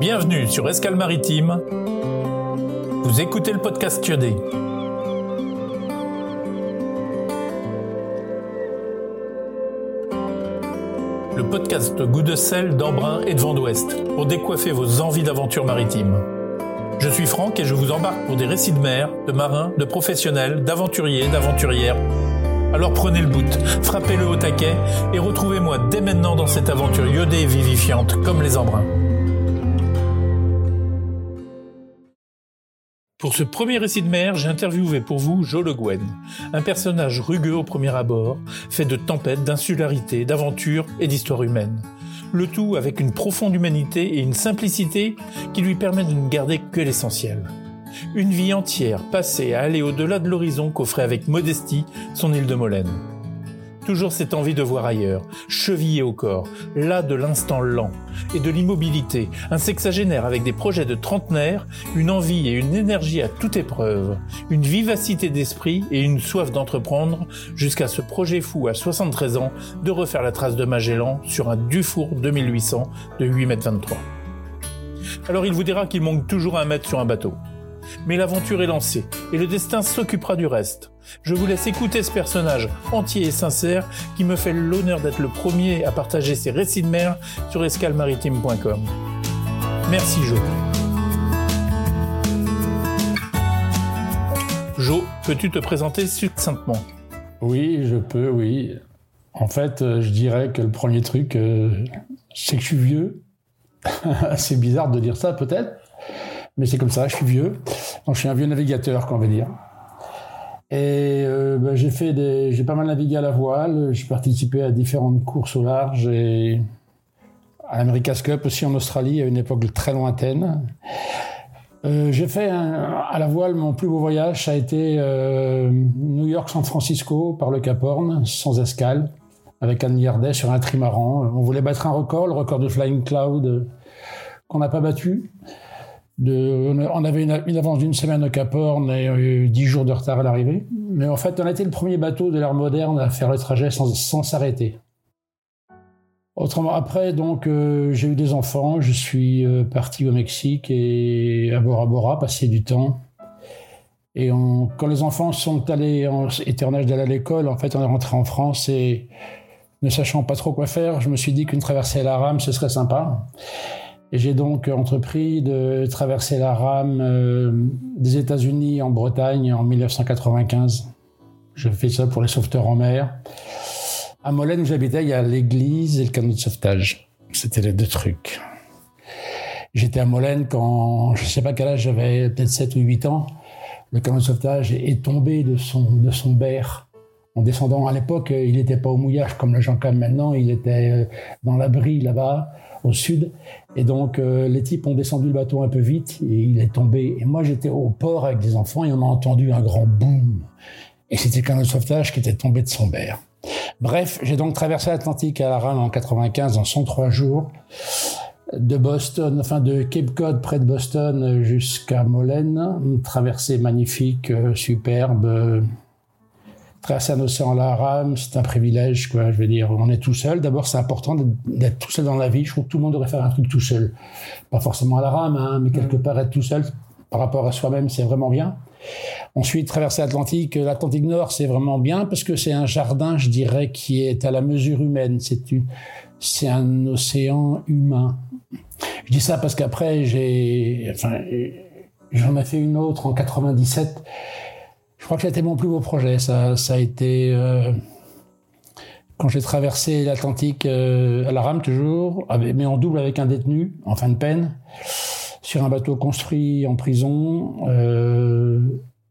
Bienvenue sur Escale Maritime. Vous écoutez le podcast Thiodé. Le podcast Goût de sel, d'embrun et de vent d'ouest pour décoiffer vos envies d'aventure maritime. Je suis Franck et je vous embarque pour des récits de mer, de marins, de professionnels, d'aventuriers, d'aventurières. Alors prenez le bout, frappez-le au taquet et retrouvez-moi dès maintenant dans cette aventure iodée et vivifiante comme les embruns. Pour ce premier récit de mer, j'ai interviewé pour vous Jo Le Guen, un personnage rugueux au premier abord, fait de tempêtes, d'insularité, d'aventures et d'histoire humaine. Le tout avec une profonde humanité et une simplicité qui lui permet de ne garder que l'essentiel. Une vie entière passée à aller au-delà de l'horizon qu'offrait avec modestie son île de Molène toujours cette envie de voir ailleurs, chevillé au corps, là de l'instant lent, et de l'immobilité, un sexagénaire avec des projets de trentenaire, une envie et une énergie à toute épreuve, une vivacité d'esprit et une soif d'entreprendre, jusqu'à ce projet fou à 73 ans de refaire la trace de Magellan sur un Dufour 2800 de 8 mètres 23. Alors il vous dira qu'il manque toujours un mètre sur un bateau. Mais l'aventure est lancée et le destin s'occupera du reste. Je vous laisse écouter ce personnage entier et sincère qui me fait l'honneur d'être le premier à partager ses récits de mer sur escalmaritime.com. Merci Jo. Jo, peux-tu te présenter succinctement? Oui, je peux, oui. En fait, euh, je dirais que le premier truc, euh, c'est que je suis vieux. c'est bizarre de dire ça peut-être, mais c'est comme ça, je suis vieux. Donc, je suis un vieux navigateur, qu'on veut dire. Et euh, ben, j'ai fait des, j'ai pas mal navigué à la voile. J'ai participé à différentes courses au large et à l'America's Cup aussi en Australie à une époque très lointaine. Euh, j'ai fait à la voile mon plus beau voyage, ça a été euh, New York-San Francisco par le Cap Horn, sans escale, avec Anne Yardet sur un trimaran. On voulait battre un record, le record de Flying Cloud qu'on n'a pas battu on avait une, avance d'une semaine au Cap Horn et dix jours de retard à l'arrivée. Mais en fait, on a été le premier bateau de l'ère moderne à faire le trajet sans s'arrêter. Autrement, après, donc, euh, j'ai eu des enfants. Je suis euh, parti au Mexique et à Bora Bora, passer du temps. Et quand les enfants sont allés, étaient en âge d'aller à l'école, en fait, on est rentré en France et ne sachant pas trop quoi faire, je me suis dit qu'une traversée à la rame, ce serait sympa. J'ai donc entrepris de traverser la rame euh, des États-Unis en Bretagne en 1995. Je fais ça pour les sauveteurs en mer. À Molène où j'habitais, il y a l'église et le canot de sauvetage. C'était les deux trucs. J'étais à Molène quand, je ne sais pas quel âge, j'avais peut-être 7 ou 8 ans. Le canot de sauvetage est tombé de son, de berre en descendant. À l'époque, il n'était pas au mouillage comme le Jean Cam maintenant, il était euh, dans l'abri là-bas au sud. Et donc, euh, les types ont descendu le bateau un peu vite et il est tombé. Et moi, j'étais au port avec des enfants et on a entendu un grand boom. Et c'était qu'un sauvetage qui était tombé de son berre. Bref, j'ai donc traversé l'Atlantique à la rame en 95 en 103 jours de Boston, enfin de Cape Cod près de Boston jusqu'à Molène, une traversée magnifique, euh, superbe, traverser un océan à la rame, c'est un privilège, quoi. Je veux dire, on est tout seul. D'abord, c'est important d'être tout seul dans la vie. Je trouve que tout le monde devrait faire un truc tout seul. Pas forcément à la rame, hein, mais quelque part être tout seul par rapport à soi-même, c'est vraiment bien. Ensuite, traverser l'Atlantique. L'Atlantique Nord, c'est vraiment bien parce que c'est un jardin, je dirais, qui est à la mesure humaine. C'est c'est un océan humain. Je dis ça parce qu'après, j'ai, enfin, j'en ai fait une autre en 97 je crois que c'était mon plus beau projet. Ça, a été euh, quand j'ai traversé l'Atlantique euh, à la rame toujours, mais en double avec un détenu en fin de peine, sur un bateau construit en prison. Euh,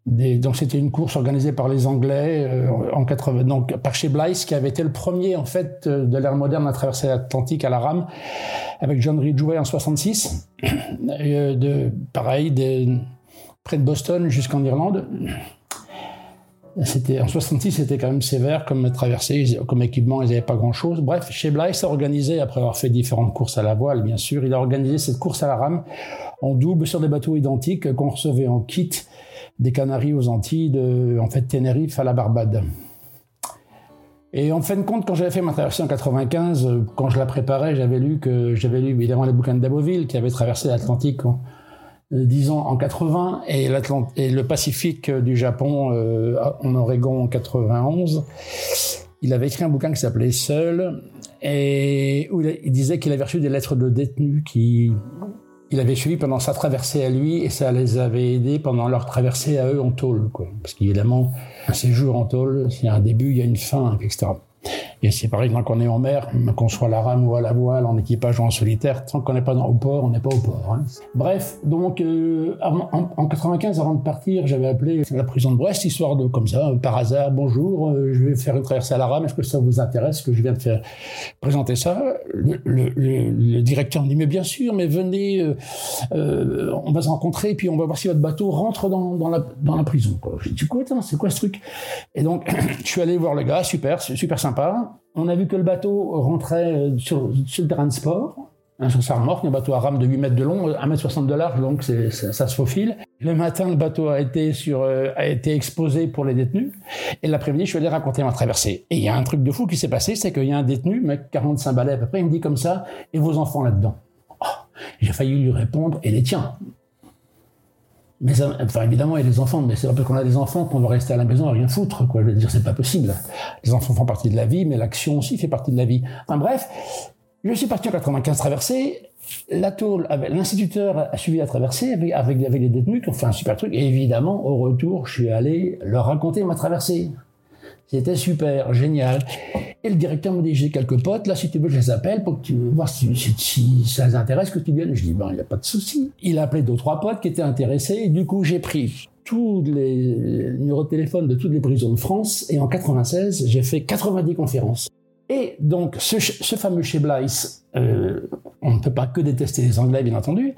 donc c'était une course organisée par les Anglais en 80, donc par chez Blythe qui avait été le premier en fait de l'ère moderne à traverser l'Atlantique à la rame avec John Ridgway en 66. de pareil de, près de Boston jusqu'en Irlande. C'était en 66, c'était quand même sévère comme traversée, comme équipement, ils n'avaient pas grand-chose. Bref, chez Blythe a organisé, après avoir fait différentes courses à la voile, bien sûr, il a organisé cette course à la rame en double sur des bateaux identiques qu'on recevait en kit des Canaries aux Antilles, de, en fait Tenerife à la Barbade. Et en fin de compte, quand j'avais fait ma traversée en 95, quand je la préparais, j'avais lu que j'avais lu évidemment les bouquins de Daboville qui avait traversé l'Atlantique disons en 80 et, et le Pacifique du Japon en Oregon en 91. Il avait écrit un bouquin qui s'appelait Seul et où il disait qu'il avait reçu des lettres de détenus qui il avait suivi pendant sa traversée à lui et ça les avait aidés pendant leur traversée à eux en tôle. Quoi. Parce qu'évidemment, un séjour en tôle, a un début, il y a une fin, etc. Et c'est pareil quand on est en mer, qu'on soit à la rame ou à la voile, en équipage ou en solitaire, tant qu'on n'est pas au port, on n'est pas au port. Hein. Bref, donc euh, en, en, 95, avant de partir, j'avais appelé la prison de Brest, histoire de, comme ça, par hasard, bonjour, euh, je vais faire une traversée à la rame, est-ce que ça vous intéresse que je viens de faire présenter ça? Le, directeur me dit, mais bien sûr, mais venez, euh, on va se rencontrer, puis on va voir si votre bateau rentre dans, dans, la, dans la prison. J'ai dit, quoi, c'est quoi ce truc? Et donc, je suis allé voir le gars, super, super sympa. On a vu que le bateau rentrait euh, sur, sur le terrain de sport, hein, sur sa remorque, un bateau à rame de 8 mètres de long, 1 mètre 60 de large, donc ça, se faufile. Le matin, le bateau a été, sur, euh, a été exposé pour les détenus. Et l'après-midi, je suis allé raconter ma traversée. Et il y a un truc de fou qui s'est passé, c'est qu'il y a un détenu, mec, 45 balais à peu près, il me dit comme ça, et vos enfants là-dedans? Oh, J'ai failli lui répondre, et les tiens mais enfin, évidemment, il y a des enfants, mais c'est pas parce qu'on a des enfants qu'on va rester à la maison à rien foutre, quoi. Je veux dire, c'est pas possible. Les enfants font partie de la vie, mais l'action aussi fait partie de la vie. Enfin, bref. Je suis parti en 95 traversée. La l'instituteur a suivi la traversée avec, avec, avec les détenus qui ont fait un super truc. Et évidemment, au retour, je suis allé leur raconter ma traversée. C'était super, génial. Et le directeur me dit, j'ai quelques potes, là, si tu veux, je les appelle pour que tu voir si, ça les intéresse que tu viennes. Je dis, ben, il n'y a pas de souci. Il a appelé deux, trois potes qui étaient intéressés. Et du coup, j'ai pris tous les numéros de téléphone de toutes les prisons de France. Et en 96, j'ai fait 90 conférences. Et donc, ce, fameux chez Blythe, euh, on ne peut pas que détester les Anglais, bien entendu,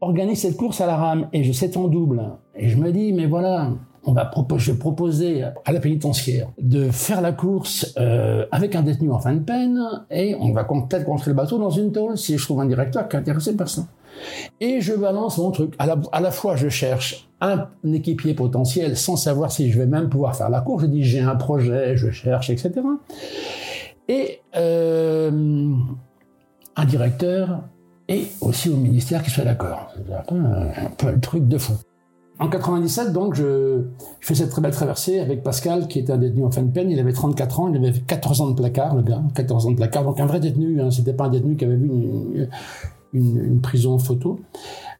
organise cette course à la rame. Et je sais en double. Et je me dis, mais voilà, on va je vais proposer à la pénitentiaire de faire la course euh, avec un détenu en fin de peine et on va peut-être construire le bateau dans une tôle si je trouve un directeur qui par ça. Et je balance mon truc. À la, fois, je cherche un équipier potentiel sans savoir si je vais même pouvoir faire la course. Je dis j'ai un projet, je cherche, etc. Et euh, un directeur et aussi au ministère qui soit d'accord. C'est un, un peu le truc de fou. En 97, donc, je, fais cette très belle traversée avec Pascal, qui était un détenu en fin de peine. Il avait 34 ans, il avait 14 ans de placard, le gars, 14 ans de placard. Donc, un vrai détenu, hein, c'était pas un détenu qui avait vu une, une, prison photo.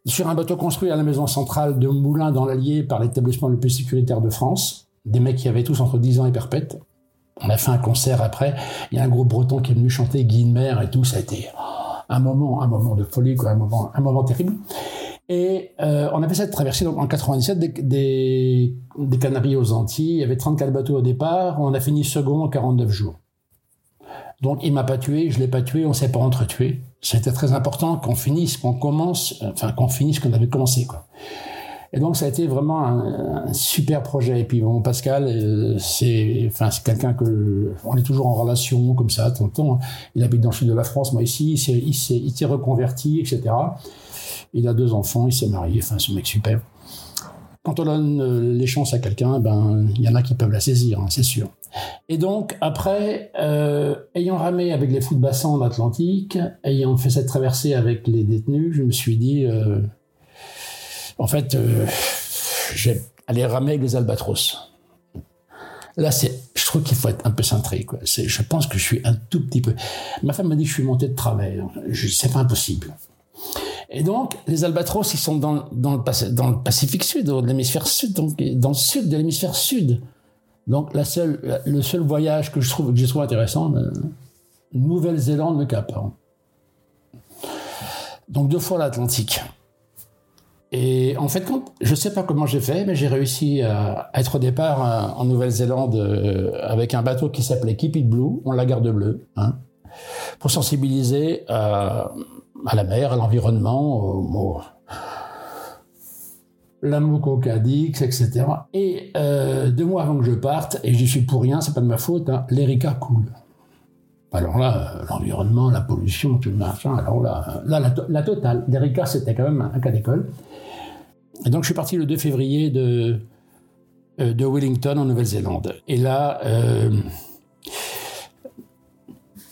Sur un bateau construit à la maison centrale de Moulins dans l'Allier par l'établissement le plus sécuritaire de France. Des mecs qui avaient tous entre 10 ans et perpète. On a fait un concert après. Il y a un groupe breton qui est venu chanter Guy Mer et tout. Ça a été un moment, un moment de folie, un moment, un moment terrible. Et euh, on a fait cette traversée donc, en 97 des, Canaries aux Antilles. Il y avait 34 bateaux au départ. On a fini second en 49 jours. Donc il m'a pas tué, je l'ai pas tué, on s'est pas entretué. C'était très important qu'on finisse, qu'on commence, enfin qu'on finisse qu'on avait commencé. Et donc ça a été vraiment un, super projet. Et puis bon, Pascal, euh, c'est, enfin c'est quelqu'un que on est toujours en relation comme ça. Tonton, il habite dans le sud de la France, moi ici, il s'est reconverti, etc. Il a deux enfants, il s'est marié, enfin, ce mec super. Quand on donne euh, les chances à quelqu'un, ben, il y en a qui peuvent la saisir, hein, c'est sûr. Et donc, après, euh, ayant ramé avec les fous de bassin en Atlantique, ayant fait cette traversée avec les détenus, je me suis dit, euh, en fait, euh, ramer avec les albatros. Là, c'est, je trouve qu'il faut être un peu. C'est, je pense que je suis un tout petit peu. Ma femme m'a dit que je suis monté de travers. c'est pas impossible. Et donc, les albatros, ils sont dans, le, Pacifique Sud, dans l'hémisphère sud, donc dans le sud de l'hémisphère sud. Donc, le seul voyage que je trouve, intéressant, euh, Nouvelle-Zélande, le Cap. Donc, deux fois l'Atlantique. Et en fait, je sais pas comment j'ai fait, mais j'ai réussi à, être au départ euh, en Nouvelle-Zélande euh, avec un bateau qui s'appelait Keep It Blue, on la garde bleue, hein, pour sensibiliser à à la mer, à l'environnement, au, la mucocadix, etc. Et euh, deux mois avant que je parte, et j'y suis pour rien, c'est pas de ma faute, hein, l'Erika coule. Alors là, euh, l'environnement, la pollution, tout le machin, alors là, là la, totale. L'Erika, c'était quand même un, cas d'école. Et donc je suis parti le 2 février de, euh, de Wellington en Nouvelle-Zélande. Et là,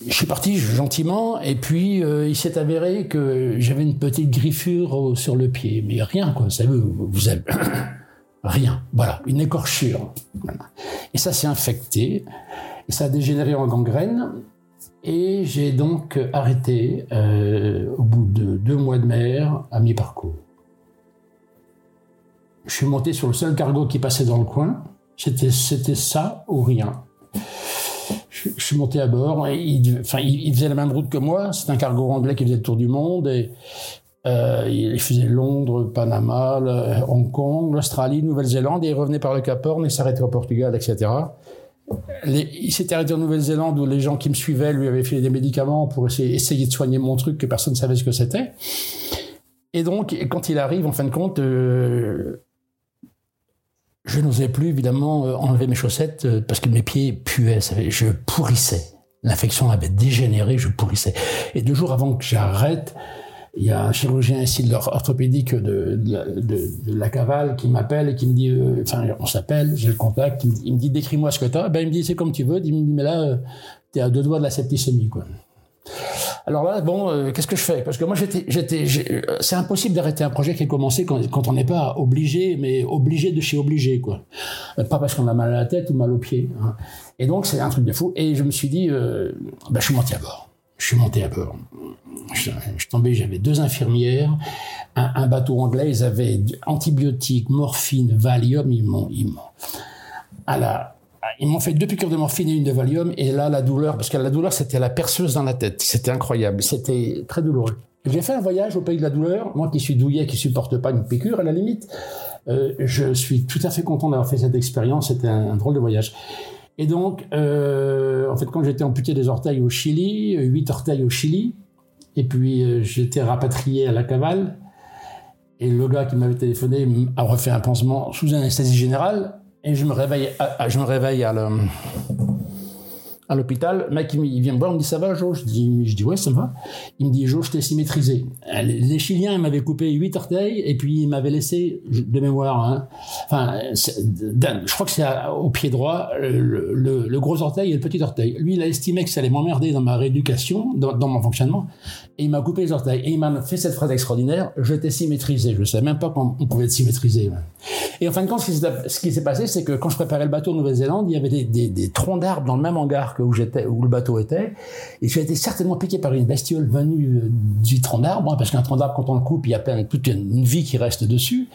je suis parti gentiment, et puis euh, il s'est avéré que j'avais une petite griffure sur le pied, mais rien, quoi. Vous savez, vous avez rien. Voilà, une écorchure. Et ça s'est infecté, et ça a dégénéré en gangrène. Et j'ai donc arrêté euh, au bout de deux mois de mer à mi-parcours. Je suis monté sur le seul cargo qui passait dans le coin. C'était, c'était ça ou rien je, suis monté à bord. il, enfin, il, faisait la même route que moi. C'est un cargo anglais qui faisait le tour du monde. Et, euh, il faisait Londres, Panama, Hong Kong, l'Australie, Nouvelle-Zélande. Et il revenait par le Cap Horn et s'arrêtait au Portugal, etc. il s'était arrêté en Nouvelle-Zélande où les gens qui me suivaient lui avaient filé des médicaments pour essayer, de soigner mon truc que personne ne savait ce que c'était. Et donc, quand il arrive, en fin de compte, euh, je n'osais plus, évidemment, euh, enlever mes chaussettes euh, parce que mes pieds puaient. Je pourrissais. L'infection avait dégénéré, je pourrissais. Et deux jours avant que j'arrête, il y a un chirurgien ici de orthopédique de, la cavale qui m'appelle et qui me dit, euh, enfin, on s'appelle, j'ai le contact, il me dit, décris-moi ce que tu as. Ben, il me dit, c'est comme tu veux. Il me dit, mais là, tu es à deux doigts de la septicémie, quoi. Alors là, bon, euh, qu'est-ce que je fais? Parce que moi, j'étais, j'étais, euh, c'est impossible d'arrêter un projet qui est commencé quand, on n'est pas obligé, mais obligé de chez obligé, quoi. Euh, pas parce qu'on a mal à la tête ou mal aux pieds. Hein. Et donc, c'est un truc de fou. Et je me suis dit, bah, je suis monté à bord. Je suis monté à bord. Je, suis tombé, j'avais deux infirmières, un, un, bateau anglais, ils avaient antibiotiques, morphine, Valium, ils m'ont, ils m'ont, à la, ils m'ont fait deux piqûres de morphine et une de Valium, et là, la douleur, parce que la douleur, c'était la perceuse dans la tête. C'était incroyable. C'était très douloureux. J'ai fait un voyage au pays de la douleur. Moi qui suis douillet, qui supporte pas une piqûre, à la limite, euh, je suis tout à fait content d'avoir fait cette expérience. C'était un, drôle de voyage. Et donc, euh, en fait, quand j'étais amputé des orteils au Chili, huit orteils au Chili, et puis euh, j'étais rapatrié à la cavale, et le gars qui m'avait téléphoné a refait un pansement sous anesthésie générale, et je me réveille, je me réveille à à l'hôpital, mec il, vient me voir, il me dit ça va Jo? Je dis, je dis ouais ça va. Il me dit Jo je t'ai symétrisé. Les Chiliens m'avaient coupé huit orteils et puis ils m'avaient laissé de mémoire. Hein, enfin, je crois que c'est au pied droit le, gros orteil et le petit orteil. Lui il a estimé que ça allait m'emmerder dans ma rééducation, dans, mon fonctionnement, et il m'a coupé les orteils et il m'a fait cette phrase extraordinaire je t'ai symétrisé. Je ne savais même pas qu'on pouvait être symétrisé. Et en fin de compte ce qui s'est passé c'est que quand je préparais le bateau en Nouvelle-Zélande il y avait des troncs d'arbres dans le même hangar où j'étais, le bateau était, et j'ai été certainement piqué par une bestiole venue euh, du tronc d'arbre, hein, parce qu'un tronc d'arbre, quand on le coupe, il y a plein, toute une vie qui reste dessus,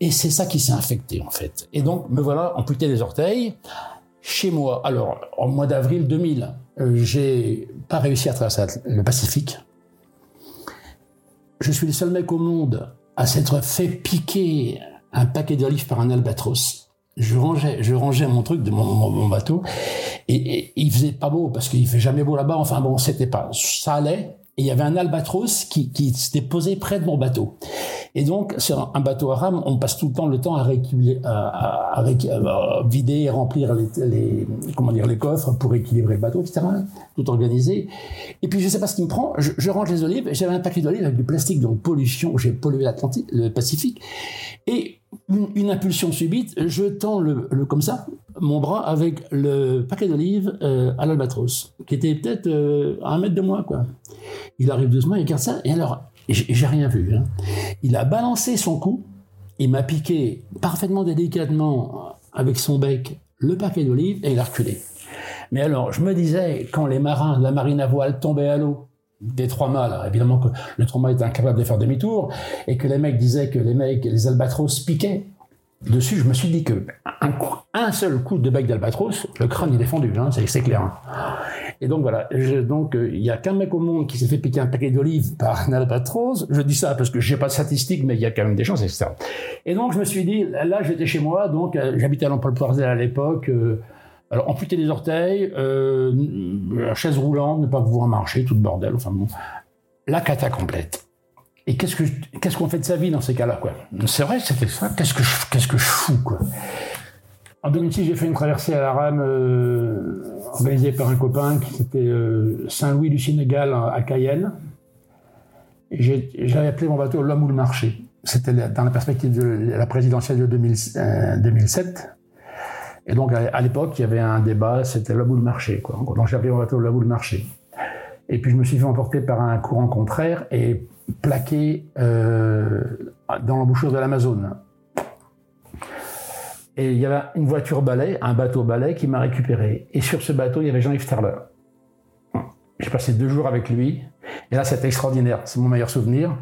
et c'est ça qui s'est infecté, en fait. Et donc, me voilà amputé les orteils, chez moi. Alors, en mois d'avril 2000, euh, j'ai pas réussi à traverser le Pacifique. Je suis le seul mec au monde à s'être fait piquer un paquet d'olives par un albatros je rangeais, je rangeais mon truc de mon, bateau et, il faisait pas beau parce qu'il fait jamais beau là-bas. Enfin bon, c'était pas, ça allait. Et il y avait un albatros qui, qui s'était posé près de mon bateau. Et donc, sur un bateau à rame, on passe tout le temps le temps à, à, vider et remplir les, coffres pour équilibrer le bateau, etc. Tout organisé. Et puis, je sais pas ce qui me prend. Je, je range les olives. J'avais un paquet d'olives avec du plastique, donc pollution. J'ai pollué l'Atlantique, le Pacifique. Et une, impulsion subite, je tends le, comme ça, mon bras avec le paquet d'olives euh, à l'albatros, qui était peut-être euh, à un mètre de moi, quoi. Il arrive doucement, il regarde ça, et alors, j'ai rien vu. Hein. Il a balancé son cou, il m'a piqué parfaitement délicatement avec son bec le paquet d'olives, et il a reculé. Mais alors, je me disais, quand les marins de la marine à voile tombaient à l'eau, des trois mâts, évidemment que le trois mâts était incapable de faire demi-tour, et que les mecs disaient que les mecs, les albatros piquaient dessus, je me suis dit que un, seul coup de bec d'albatros, le crâne il est fendu, hein, c'est clair. Hein. Et donc voilà, donc euh, il y a qu'un mec au monde qui s'est fait piquer un paquet d'olives par un albatros. Je dis ça parce que j'ai pas de statistiques, mais il y a quand même des chances, etc. Et donc je me suis dit, là j'étais chez moi, donc euh, j'habitais à l'Emploi à l'époque. Euh, alors, amputer les orteils, euh, la chaise roulante, ne pas pouvoir marcher, tout le bordel, enfin bon. La cata complète. Et qu'est-ce que qu'est-ce qu'on fait de sa vie dans ces cas-là, quoi? C'est vrai, c'était ça. Qu'est-ce que qu'est-ce que je fous, quoi? En 2006, j'ai fait une traversée à la rame euh, organisée par un copain qui était euh, Saint-Louis du Sénégal à Cayenne. J'avais appelé mon bateau L'homme ou le marché. C'était dans la perspective de la présidentielle de 2007. Et donc, à, l'époque, il y avait un débat, c'était le bout de marché, quoi. Donc, appelé mon bateau le bout de marché. Et puis je me suis fait emporter par un courant contraire et plaqué euh, dans l'embouchure de l'Amazone. Et il y avait une voiture balai, un bateau balai qui m'a récupéré. Et sur ce bateau, il y avait Jean-Yves Terler. J'ai passé deux jours avec lui. Et là, c'était extraordinaire. C'est mon meilleur souvenir.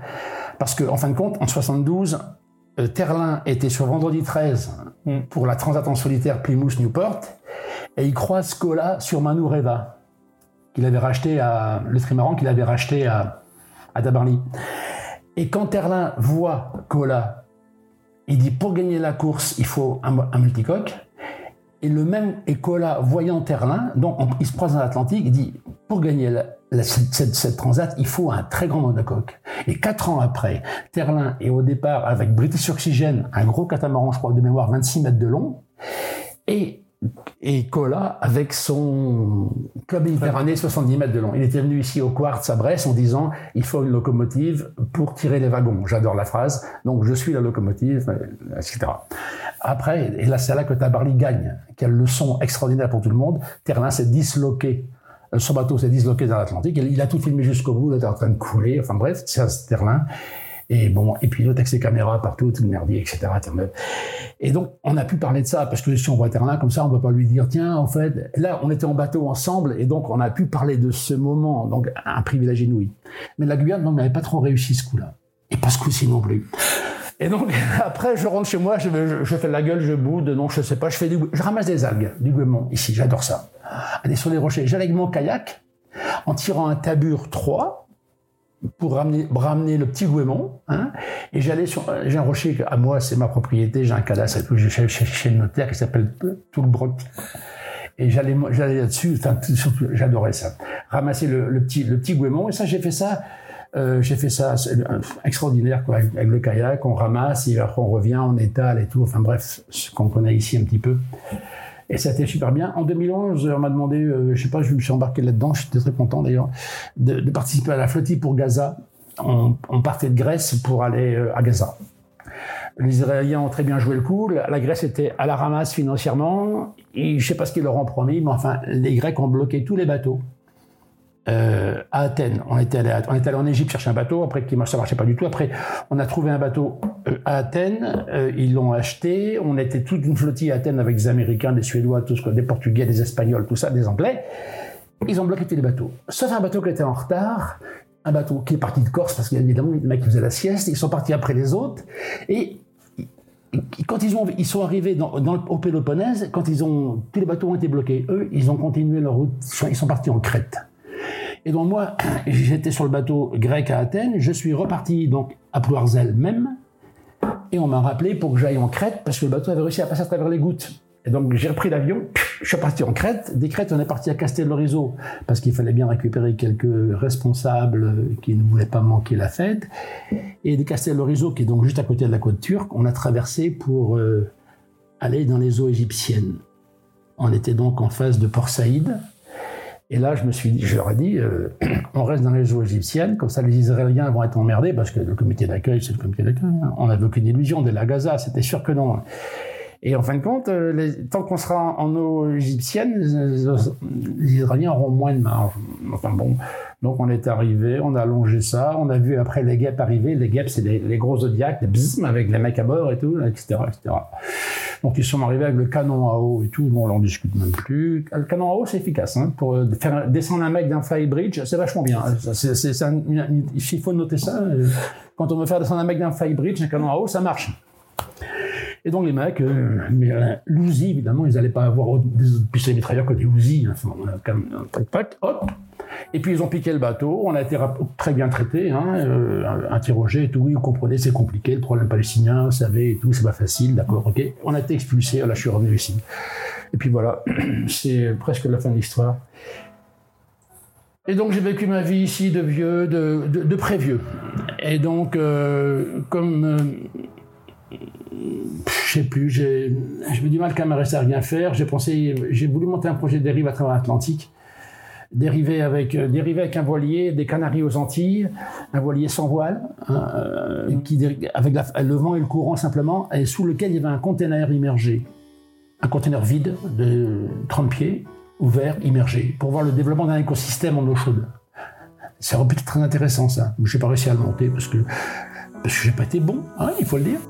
Parce qu'en en fin de compte, en 72, euh, Terlin était sur vendredi 13 mm. pour la transatlantique solitaire Plymouth-Newport. Et il croise Cola sur Manureva, qu'il avait racheté à, le trimaran qu'il avait racheté à, à. Et quand Terlin voit Cola, il dit pour gagner la course, il faut un, multicoque. Et le même Cola voyant Terlin, donc il se croise dans l'Atlantique, il dit pour gagner la, cette, cette, transat, il faut un très grand monocoque. Et quatre ans après, Terlin est au départ avec British Oxygen, un gros catamaran, je crois de mémoire, 26 mètres de long. Et et Cola avec son club Méditerranée 70 mètres de long. Il était venu ici au Quartz à Brest en disant il faut une locomotive pour tirer les wagons. J'adore la phrase. Donc je suis la locomotive, etc. Après, et là c'est là que Tabarly gagne. Quelle leçon extraordinaire pour tout le monde. Terlin s'est disloqué. Son bateau s'est disloqué dans l'Atlantique. Il a tout filmé jusqu'au bout. Il était en train de couler. Enfin bref, c'est Terlin. Et bon, et puis le texte des caméras partout, tout le etc. Et donc, on a pu parler de ça, parce que si on voit Terlin comme ça, on ne peut pas lui dire, tiens, en fait, là, on était en bateau ensemble, et donc on a pu parler de ce moment, donc un privilège inouï. Mais la Guyane, donc, n'avait pas trop réussi ce coup-là. Et pas ce coup-ci non plus. Et donc, après, je rentre chez moi, je, fais la gueule, je boude, non, je sais pas, je fais du, je ramasse des algues, du goémon, ici, j'adore ça. Aller sur les rochers. J'allais avec mon kayak, en tirant un tabur 3, pour ramener, le petit Gouémon. Hein, et j'allais sur, j'ai un rocher à moi, c'est ma propriété, j'ai un cadastre tout, j'ai chez le notaire qui s'appelle Tout le Brot. Et j'allais, j'allais là-dessus, surtout, j'adorais ça. Ramasser le, petit, le petit. Et ça, j'ai fait ça, euh, j'ai fait ça extraordinaire, quoi, avec, le kayak, on ramasse, on revient, on étale et tout. Enfin bref, ce qu'on connaît ici un petit peu. Et ça a été super bien. En 2011, on m'a demandé, euh, je sais pas, je me suis embarqué là-dedans, j'étais très content d'ailleurs, de, participer à la flottille pour Gaza. On, on partait de Grèce pour aller euh, à Gaza. Les Israéliens ont très bien joué le coup. La Grèce était à la ramasse financièrement. Et je sais pas ce qu'ils leur ont promis, mais enfin, les Grecs ont bloqué tous les bateaux euh, à Athènes. On était, allé on était allé en Égypte chercher un bateau, après qui ça marchait pas du tout. Après, on a trouvé un bateau euh, à Athènes, euh, ils l'ont acheté. On était toute une flottille à Athènes avec des Américains, des Suédois, tout ce des Portugais, des Espagnols, tout ça, des Anglais. Ils ont bloqué tous les bateaux. Sauf un bateau qui était en retard, un bateau qui est parti de Corse parce qu'il y a évidemment des mecs qui faisaient la sieste. Ils sont partis après les autres et quand ils, ont, ils sont arrivés dans, au Péloponnèse, quand ils ont, tous les bateaux ont été bloqués, eux, ils ont continué leur route, ils sont partis en Crète. Et donc moi, j'étais sur le bateau grec à Athènes, je suis reparti donc à Ploirzel même, et on m'a rappelé pour que j'aille en Crète, parce que le bateau avait réussi à passer à travers les gouttes. Et donc j'ai repris l'avion, je suis parti en Crète. Des Crètes, on est parti à Castel-Lorizo, parce qu'il fallait bien récupérer quelques responsables qui ne voulaient pas manquer la fête. Et de Castel-Lorizo, qui est donc juste à côté de la côte turque, on a traversé pour euh, aller dans les eaux égyptiennes. On était donc en face de Port Saïd, et là, je me suis dit, je leur ai dit, euh, on reste dans les eaux égyptiennes, comme ça les Israéliens vont être emmerdés, parce que le comité d'accueil, c'est le comité d'accueil. Hein. On n'avait aucune illusion de la Gaza, c'était sûr que non. Et en fin de compte, euh, tant qu'on sera en eau égyptienne, les Israéliens auront moins de marge. Enfin bon, donc on est arrivé, on a longé ça, on a vu après les guêpes arriver. Les guêpes, c'est les, gros zodiacs, avec les mecs à bord et tout, etc., etc. Donc ils sont arrivés avec le canon à eau et tout. Bon, on en discute même plus. Le canon à eau, c'est efficace. Hein, pour faire descendre un mec d'un fire bridge, c'est vachement bien. Il faut noter ça. Quand on veut faire descendre un mec d'un fire bridge, un canon à eau, ça marche. Et donc les mecs, euh, mais euh, évidemment, ils n'allaient pas avoir des pistolets mitrailleurs que des Uzi. Hein, on a quand même un hop. Et puis ils ont piqué le bateau, on a été très bien traité, hein, euh, interrogé et tout. Oui, vous comprenez, c'est compliqué, le problème palestinien, vous savez, et tout, c'est pas facile, d'accord, ok. On a été expulsé, là je suis revenu ici. Et puis voilà, c'est presque la fin de l'histoire. Et donc j'ai vécu ma vie ici de vieux, de, de, prévieux. Et donc, euh, comme euh, je sais plus, j'ai eu du mal quand même à à rien faire. J'ai pensé, j'ai voulu monter un projet de dérive à travers l'Atlantique, avec, euh, avec un voilier des Canaries aux Antilles, un voilier sans voile, hein, euh, qui, avec le vent et le courant simplement, et sous lequel il y avait un conteneur immergé, un conteneur vide de 30 pieds, ouvert, immergé, pour voir le développement d'un écosystème en eau chaude. Ça aurait pu être très intéressant, ça. Mais j'ai pas réussi à le monter parce que, parce que j'ai pas été bon, hein, il faut le dire.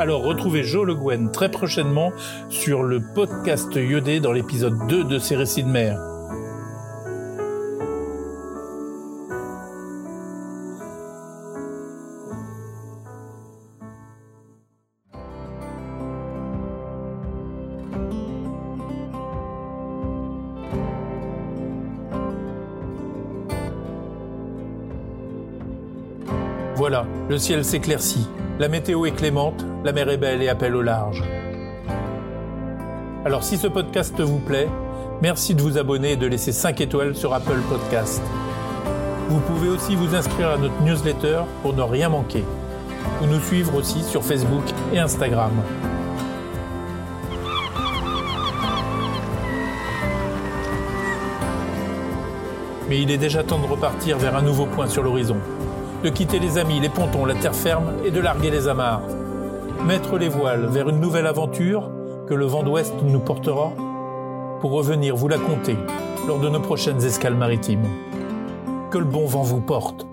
Alors retrouvez Joe Le Guen très prochainement sur le podcast Yodé dans l'épisode 2 de ses récits de mer. Voilà, le ciel s'éclaircit, la météo est clémente, la mer est belle et appelle au large. Alors si ce podcast vous plaît, merci de vous abonner et de laisser 5 étoiles sur Apple Podcast. Vous pouvez aussi vous inscrire à notre newsletter pour ne rien manquer. Ou nous suivre aussi sur Facebook et Instagram. Mais il est déjà temps de repartir vers un nouveau point sur l'horizon de quitter les amis, les pontons, la terre ferme et de larguer les amarres. Mettre les voiles vers une nouvelle aventure que le vent d'ouest nous portera pour revenir vous la compter lors de nos prochaines escales maritimes. Que le bon vent vous porte.